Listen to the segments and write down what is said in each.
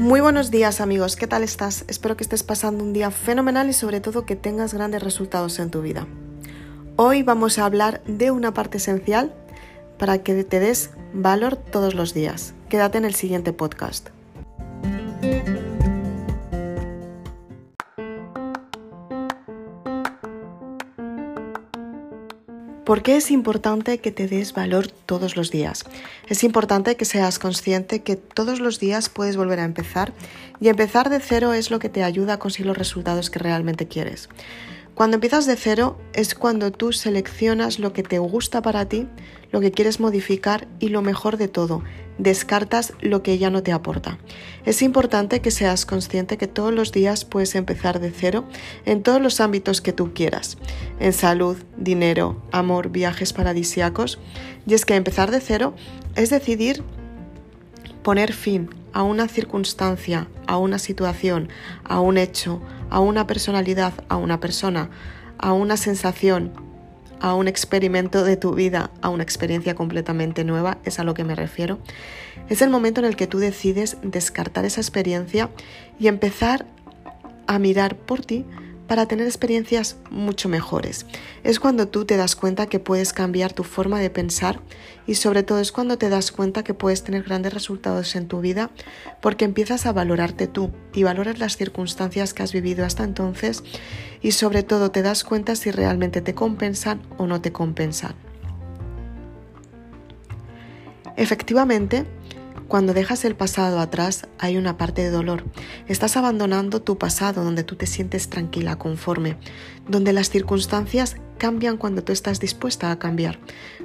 Muy buenos días amigos, ¿qué tal estás? Espero que estés pasando un día fenomenal y sobre todo que tengas grandes resultados en tu vida. Hoy vamos a hablar de una parte esencial para que te des valor todos los días. Quédate en el siguiente podcast. ¿Por qué es importante que te des valor todos los días? Es importante que seas consciente que todos los días puedes volver a empezar y empezar de cero es lo que te ayuda a conseguir los resultados que realmente quieres. Cuando empiezas de cero es cuando tú seleccionas lo que te gusta para ti, lo que quieres modificar y lo mejor de todo, descartas lo que ya no te aporta. Es importante que seas consciente que todos los días puedes empezar de cero en todos los ámbitos que tú quieras, en salud, dinero, amor, viajes paradisiacos. Y es que empezar de cero es decidir poner fin a una circunstancia, a una situación, a un hecho, a una personalidad, a una persona, a una sensación, a un experimento de tu vida, a una experiencia completamente nueva, es a lo que me refiero. Es el momento en el que tú decides descartar esa experiencia y empezar a mirar por ti para tener experiencias mucho mejores. Es cuando tú te das cuenta que puedes cambiar tu forma de pensar y sobre todo es cuando te das cuenta que puedes tener grandes resultados en tu vida porque empiezas a valorarte tú y valoras las circunstancias que has vivido hasta entonces y sobre todo te das cuenta si realmente te compensan o no te compensan. Efectivamente, cuando dejas el pasado atrás hay una parte de dolor. Estás abandonando tu pasado donde tú te sientes tranquila, conforme, donde las circunstancias cambian cuando tú estás dispuesta a cambiar,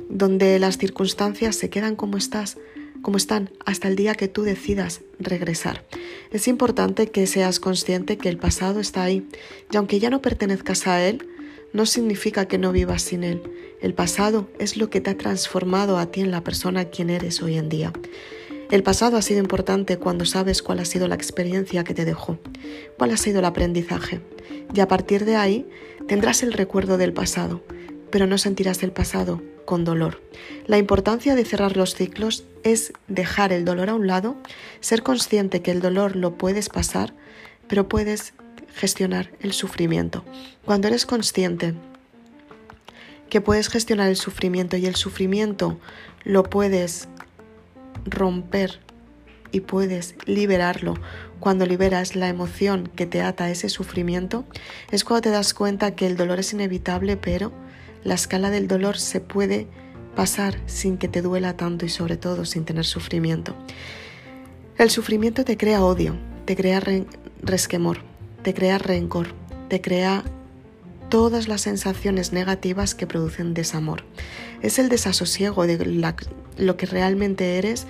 donde las circunstancias se quedan como estás, como están hasta el día que tú decidas regresar. Es importante que seas consciente que el pasado está ahí y aunque ya no pertenezcas a él, no significa que no vivas sin él. El pasado es lo que te ha transformado a ti en la persona quien eres hoy en día. El pasado ha sido importante cuando sabes cuál ha sido la experiencia que te dejó, cuál ha sido el aprendizaje. Y a partir de ahí tendrás el recuerdo del pasado, pero no sentirás el pasado con dolor. La importancia de cerrar los ciclos es dejar el dolor a un lado, ser consciente que el dolor lo puedes pasar, pero puedes gestionar el sufrimiento. Cuando eres consciente que puedes gestionar el sufrimiento y el sufrimiento lo puedes romper y puedes liberarlo cuando liberas la emoción que te ata a ese sufrimiento, es cuando te das cuenta que el dolor es inevitable, pero la escala del dolor se puede pasar sin que te duela tanto y sobre todo sin tener sufrimiento. El sufrimiento te crea odio, te crea resquemor, te crea rencor, te crea todas las sensaciones negativas que producen desamor. Es el desasosiego de lo que realmente eres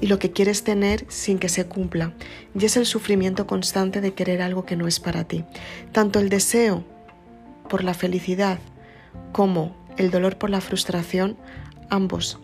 y lo que quieres tener sin que se cumpla. Y es el sufrimiento constante de querer algo que no es para ti. Tanto el deseo por la felicidad como el dolor por la frustración, ambos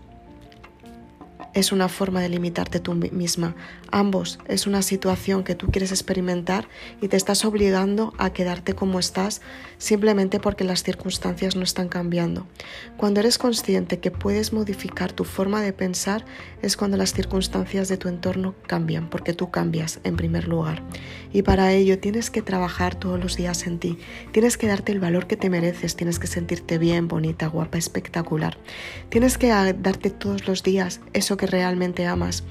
es una forma de limitarte tú misma. Ambos es una situación que tú quieres experimentar y te estás obligando a quedarte como estás simplemente porque las circunstancias no están cambiando. Cuando eres consciente que puedes modificar tu forma de pensar es cuando las circunstancias de tu entorno cambian, porque tú cambias en primer lugar. Y para ello tienes que trabajar todos los días en ti. Tienes que darte el valor que te mereces, tienes que sentirte bien, bonita, guapa, espectacular. Tienes que darte todos los días eso que realmente amas,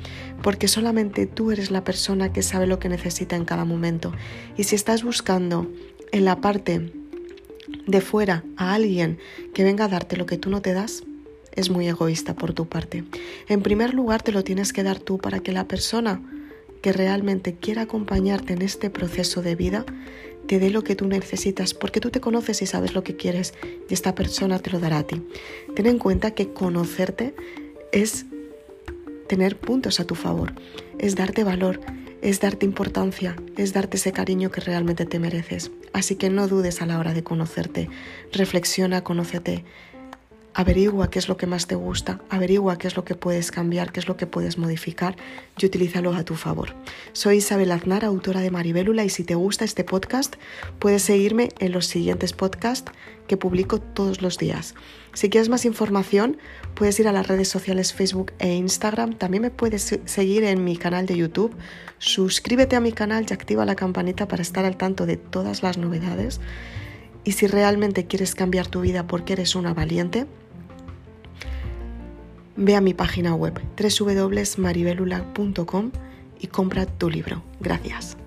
porque solamente tú eres la persona que sabe lo que necesita en cada momento. Y si estás buscando en la parte de fuera a alguien que venga a darte lo que tú no te das, es muy egoísta por tu parte. En primer lugar, te lo tienes que dar tú para que la persona que realmente quiera acompañarte en este proceso de vida te dé lo que tú necesitas, porque tú te conoces y sabes lo que quieres y esta persona te lo dará a ti. Ten en cuenta que conocerte es tener puntos a tu favor, es darte valor, es darte importancia, es darte ese cariño que realmente te mereces. Así que no dudes a la hora de conocerte, reflexiona, conócete, Averigua qué es lo que más te gusta, averigua qué es lo que puedes cambiar, qué es lo que puedes modificar y utilízalo a tu favor. Soy Isabel Aznar, autora de Maribélula, y si te gusta este podcast, puedes seguirme en los siguientes podcasts que publico todos los días. Si quieres más información, puedes ir a las redes sociales Facebook e Instagram. También me puedes seguir en mi canal de YouTube. Suscríbete a mi canal y activa la campanita para estar al tanto de todas las novedades. Y si realmente quieres cambiar tu vida porque eres una valiente, Ve a mi página web www.maribelula.com y compra tu libro. Gracias.